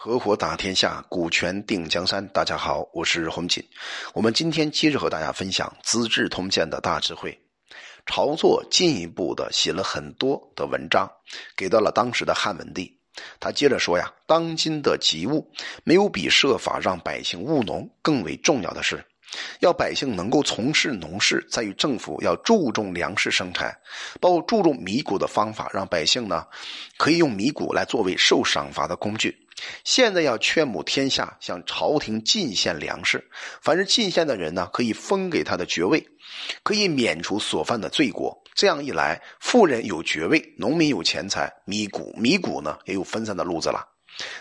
合伙打天下，股权定江山。大家好，我是洪锦。我们今天接着和大家分享《资治通鉴》的大智慧。晁错进一步的写了很多的文章，给到了当时的汉文帝。他接着说呀：“当今的急务，没有比设法让百姓务农更为重要的事。要百姓能够从事农事，在于政府要注重粮食生产，包括注重米谷的方法，让百姓呢可以用米谷来作为受赏罚的工具。”现在要劝募天下向朝廷进献粮食，凡是进献的人呢，可以封给他的爵位，可以免除所犯的罪过。这样一来，富人有爵位，农民有钱财，米谷米谷呢也有分散的路子了。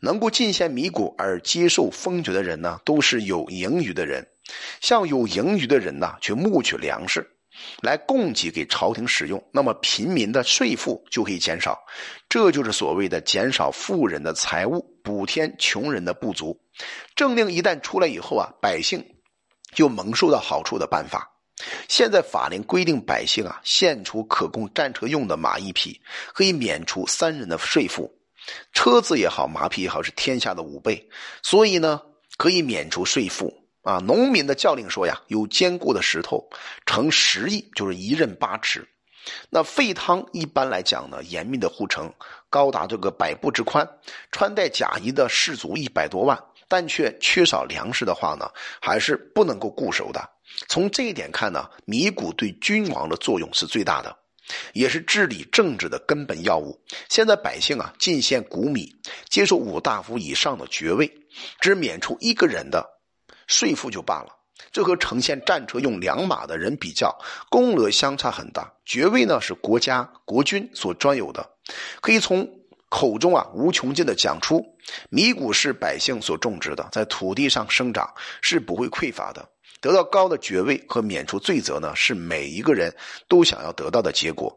能够进献米谷而接受封爵的人呢，都是有盈余的人。像有盈余的人呢，去募取粮食。来供给给朝廷使用，那么平民的税赋就可以减少，这就是所谓的减少富人的财物，补填穷人的不足。政令一旦出来以后啊，百姓就蒙受到好处的办法。现在法令规定，百姓啊献出可供战车用的马一匹，可以免除三人的税赋。车子也好，马匹也好，是天下的五倍，所以呢，可以免除税赋。啊，农民的教令说呀，有坚固的石头，成十亿，就是一仞八尺。那沸汤一般来讲呢，严密的护城，高达这个百步之宽，穿戴甲衣的士卒一百多万，但却缺少粮食的话呢，还是不能够固守的。从这一点看呢，米谷对君王的作用是最大的，也是治理政治的根本要务。现在百姓啊，进献谷米，接受五大夫以上的爵位，只免除一个人的。税赋就罢了，这和呈现战车用良马的人比较，功额相差很大。爵位呢是国家国君所专有的，可以从口中啊无穷尽的讲出，米谷是百姓所种植的，在土地上生长是不会匮乏的。得到高的爵位和免除罪责呢，是每一个人都想要得到的结果。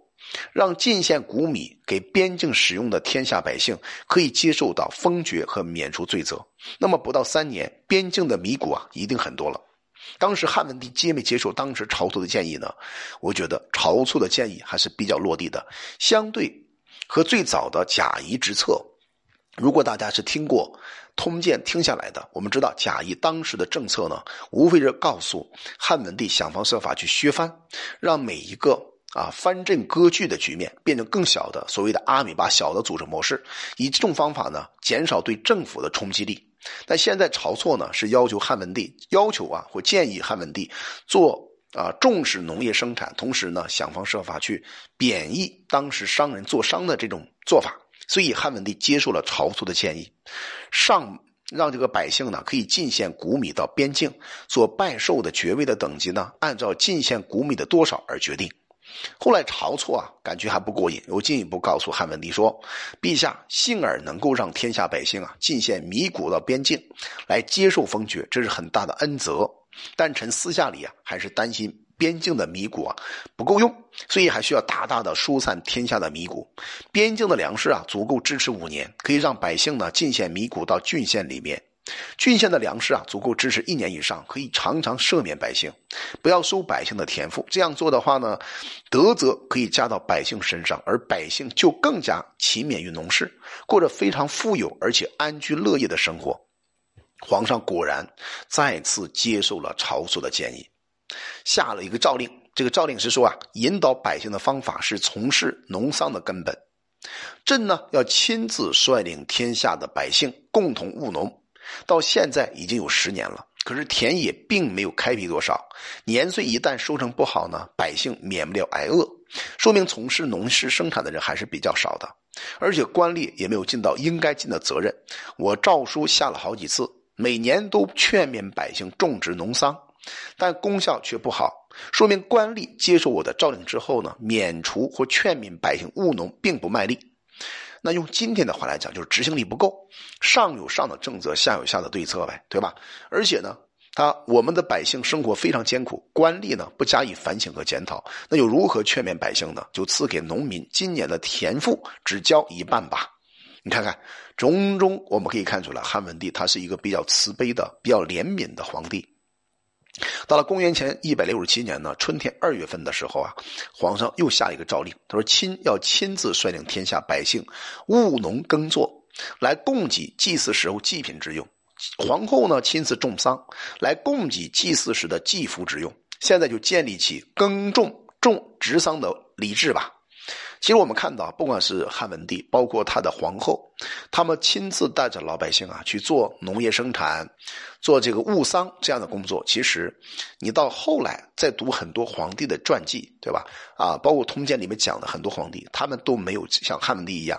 让进献谷米给边境使用的天下百姓可以接受到封爵和免除罪责，那么不到三年，边境的米谷啊一定很多了。当时汉文帝接没接受当时晁错的建议呢？我觉得晁错的建议还是比较落地的，相对和最早的贾谊之策。如果大家是听过《通鉴》听下来的，我们知道贾谊当时的政策呢，无非是告诉汉文帝想方设法去削藩，让每一个。啊，藩镇割据的局面变成更小的，所谓的阿米巴小的组织模式，以这种方法呢，减少对政府的冲击力。但现在晁错呢，是要求汉文帝要求啊，或建议汉文帝做啊重视农业生产，同时呢，想方设法去贬义当时商人做商的这种做法。所以汉文帝接受了晁错的建议，上让这个百姓呢可以进献谷米到边境，所拜受的爵位的等级呢，按照进献谷米的多少而决定。后来晁错啊，感觉还不过瘾，又进一步告诉汉文帝说：“陛下幸而能够让天下百姓啊进献米谷到边境，来接受封爵，这是很大的恩泽。但臣私下里啊，还是担心边境的米谷啊不够用，所以还需要大大的疏散天下的米谷。边境的粮食啊足够支持五年，可以让百姓呢进献米谷到郡县里面。”郡县的粮食啊，足够支持一年以上，可以常常赦免百姓，不要收百姓的田赋。这样做的话呢，德泽可以加到百姓身上，而百姓就更加勤勉于农事，过着非常富有而且安居乐业的生活。皇上果然再次接受了晁错的建议，下了一个诏令。这个诏令是说啊，引导百姓的方法是从事农桑的根本。朕呢，要亲自率领天下的百姓共同务农。到现在已经有十年了，可是田野并没有开辟多少。年岁一旦收成不好呢，百姓免不了挨饿，说明从事农事生产的人还是比较少的，而且官吏也没有尽到应该尽的责任。我诏书下了好几次，每年都劝勉百姓种植农桑，但功效却不好，说明官吏接受我的诏令之后呢，免除或劝勉百姓务农并不卖力。那用今天的话来讲，就是执行力不够，上有上的政策，下有下的对策呗，对吧？而且呢，他我们的百姓生活非常艰苦，官吏呢不加以反省和检讨，那又如何劝勉百姓呢？就赐给农民今年的田赋只交一半吧。你看看，种种我们可以看出来，汉文帝他是一个比较慈悲的、比较怜悯的皇帝。到了公元前一百六十七年呢，春天二月份的时候啊，皇上又下一个诏令，他说：“亲要亲自率领天下百姓务农耕作，来供给祭祀时候祭品之用；皇后呢亲自种桑，来供给祭祀时的祭服之用。现在就建立起耕种种植桑的礼制吧。其实我们看到，不管是汉文帝，包括他的皇后，他们亲自带着老百姓啊去做农业生产，做这个务桑这样的工作。其实，你到后来再读很多皇帝的传记，对吧？啊，包括《通鉴》里面讲的很多皇帝，他们都没有像汉文帝一样，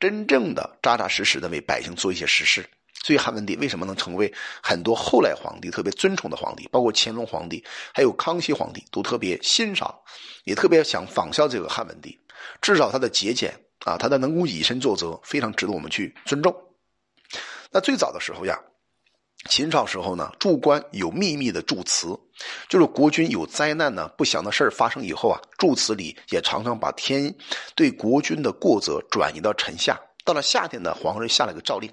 真正的扎扎实实的为百姓做一些实事。所以汉文帝为什么能成为很多后来皇帝特别尊崇的皇帝，包括乾隆皇帝，还有康熙皇帝都特别欣赏，也特别想仿效这个汉文帝。至少他的节俭啊，他的能够以身作则，非常值得我们去尊重。那最早的时候呀，秦朝时候呢，祝官有秘密的祝词，就是国君有灾难呢、不祥的事发生以后啊，祝词里也常常把天对国君的过责转移到臣下。到了夏天呢，皇上下了个诏令，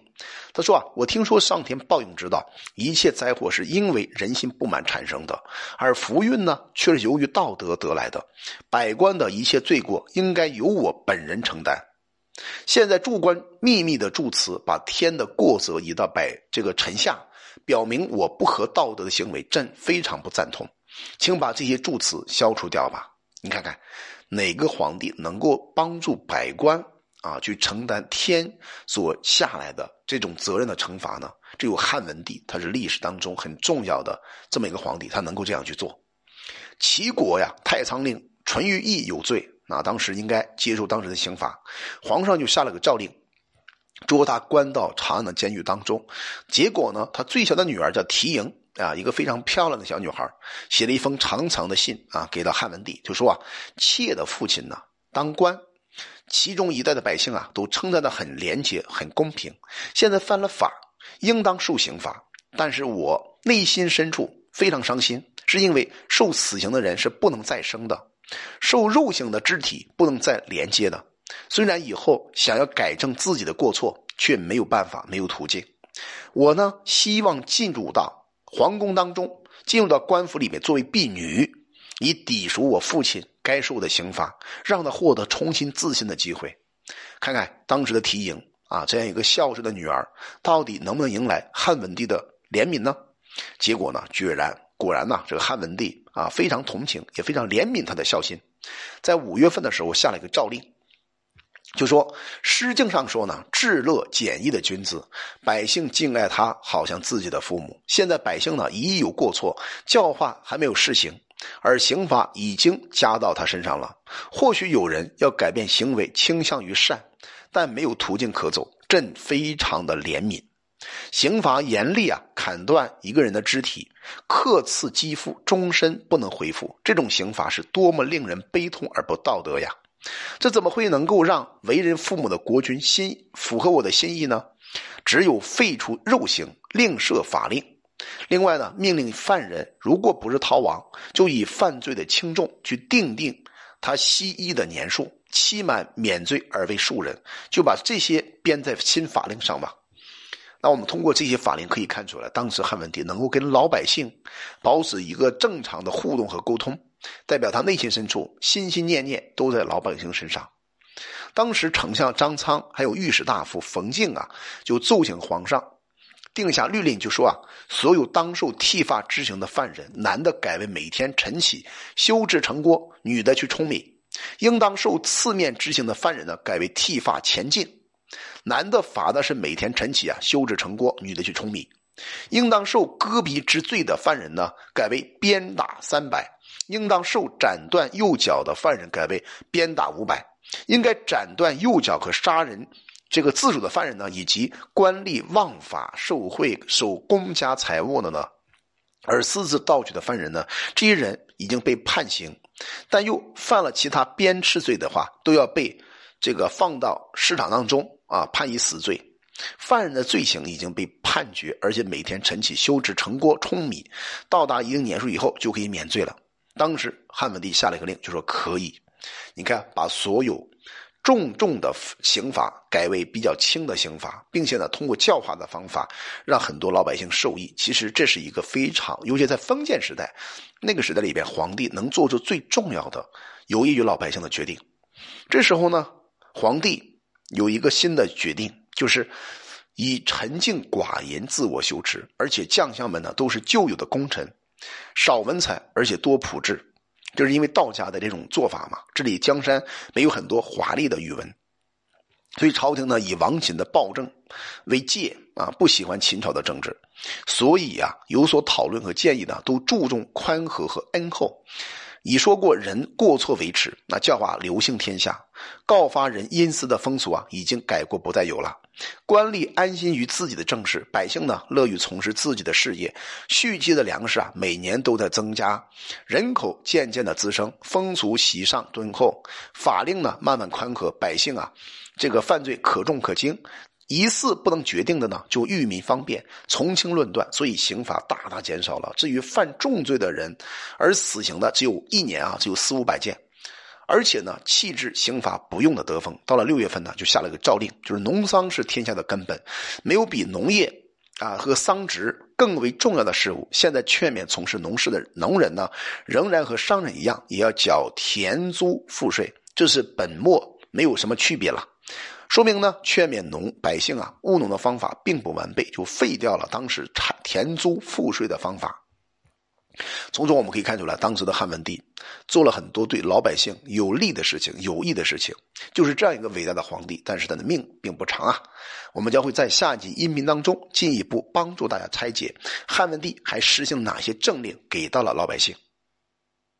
他说啊，我听说上天报应之道，一切灾祸是因为人心不满产生的，而福运呢，却是由于道德得来的。百官的一切罪过，应该由我本人承担。现在诸官秘密的祝词，把天的过责移到百这个臣下，表明我不合道德的行为，朕非常不赞同，请把这些祝词消除掉吧。你看看，哪个皇帝能够帮助百官？啊，去承担天所下来的这种责任的惩罚呢？只有汉文帝，他是历史当中很重要的这么一个皇帝，他能够这样去做。齐国呀，太仓令淳于意有罪，那当时应该接受当时的刑罚，皇上就下了个诏令，捉他关到长安的监狱当中。结果呢，他最小的女儿叫缇萦啊，一个非常漂亮的小女孩，写了一封长长的信啊，给到汉文帝，就说啊，妾的父亲呢当官。其中一代的百姓啊，都称赞的很廉洁、很公平。现在犯了法，应当受刑罚。但是我内心深处非常伤心，是因为受死刑的人是不能再生的，受肉刑的肢体不能再连接的。虽然以后想要改正自己的过错，却没有办法，没有途径。我呢，希望进入到皇宫当中，进入到官府里面，作为婢女，以抵赎我父亲。该受的刑罚，让他获得重新自信的机会。看看当时的缇萦啊，这样一个孝顺的女儿，到底能不能迎来汉文帝的怜悯呢？结果呢，居然果然呢，这个汉文帝啊，非常同情，也非常怜悯他的孝心，在五月份的时候下了一个诏令，就说《诗经》上说呢，至乐简易的君子，百姓敬爱他，好像自己的父母。现在百姓呢，一有过错，教化还没有施行。而刑罚已经加到他身上了。或许有人要改变行为，倾向于善，但没有途径可走。朕非常的怜悯。刑罚严厉啊，砍断一个人的肢体，刻刺肌肤，终身不能恢复。这种刑罚是多么令人悲痛而不道德呀！这怎么会能够让为人父母的国君心符合我的心意呢？只有废除肉刑，另设法令。另外呢，命令犯人如果不是逃亡，就以犯罪的轻重去定定他西医的年数，期满免罪而为庶人，就把这些编在新法令上吧。那我们通过这些法令可以看出来，当时汉文帝能够跟老百姓保持一个正常的互动和沟通，代表他内心深处心心念念都在老百姓身上。当时丞相张苍还有御史大夫冯敬啊，就奏请皇上。定下律令，就说啊，所有当受剃发之刑的犯人，男的改为每天晨起修治城郭，女的去舂米；应当受刺面之刑的犯人呢，改为剃发前进，男的罚的是每天晨起啊修治城郭，女的去舂米；应当受割鼻之罪的犯人呢，改为鞭打三百；应当受斩断右脚的犯人，改为鞭打五百；应该斩断右脚和杀人。这个自主的犯人呢，以及官吏枉法受贿、受公家财物的呢，而私自盗取的犯人呢，这些人已经被判刑，但又犯了其他鞭笞罪的话，都要被这个放到市场当中啊，判以死罪。犯人的罪行已经被判决，而且每天晨起修治成锅、舂米，到达一定年数以后就可以免罪了。当时汉文帝下了一个令，就说可以。你看，把所有。重重的刑罚改为比较轻的刑罚，并且呢，通过教化的方法让很多老百姓受益。其实这是一个非常，尤其在封建时代，那个时代里边，皇帝能做出最重要的有益于老百姓的决定。这时候呢，皇帝有一个新的决定，就是以沉静寡言自我修持，而且将相们呢都是旧有的功臣，少文采而且多朴质，就是因为道家的这种做法嘛。治理江山没有很多华丽的语文，所以朝廷呢以王秦的暴政为戒啊，不喜欢秦朝的政治，所以啊有所讨论和建议呢，都注重宽和和恩厚。已说过，人过错为耻，那教化流行天下，告发人阴私的风俗啊，已经改过不再有了。官吏安心于自己的政事，百姓呢乐于从事自己的事业，蓄积的粮食啊，每年都在增加，人口渐渐的滋生，风俗喜上敦厚，法令呢慢慢宽和，百姓啊，这个犯罪可重可轻。疑似不能决定的呢，就欲民方便，从轻论断，所以刑罚大大减少了。至于犯重罪的人，而死刑的只有一年啊，只有四五百件，而且呢，弃置刑罚不用的得风。到了六月份呢，就下了个诏令，就是农桑是天下的根本，没有比农业啊和桑植更为重要的事物。现在劝勉从事农事的农人呢，仍然和商人一样，也要缴田租赋税，这是本末，没有什么区别了。说明呢，劝勉农百姓啊务农的方法并不完备，就废掉了当时产田租赋税的方法。从中我们可以看出来，当时的汉文帝做了很多对老百姓有利的事情、有益的事情，就是这样一个伟大的皇帝。但是他的命并不长啊。我们将会在下集音频当中进一步帮助大家拆解汉文帝还实行哪些政令给到了老百姓。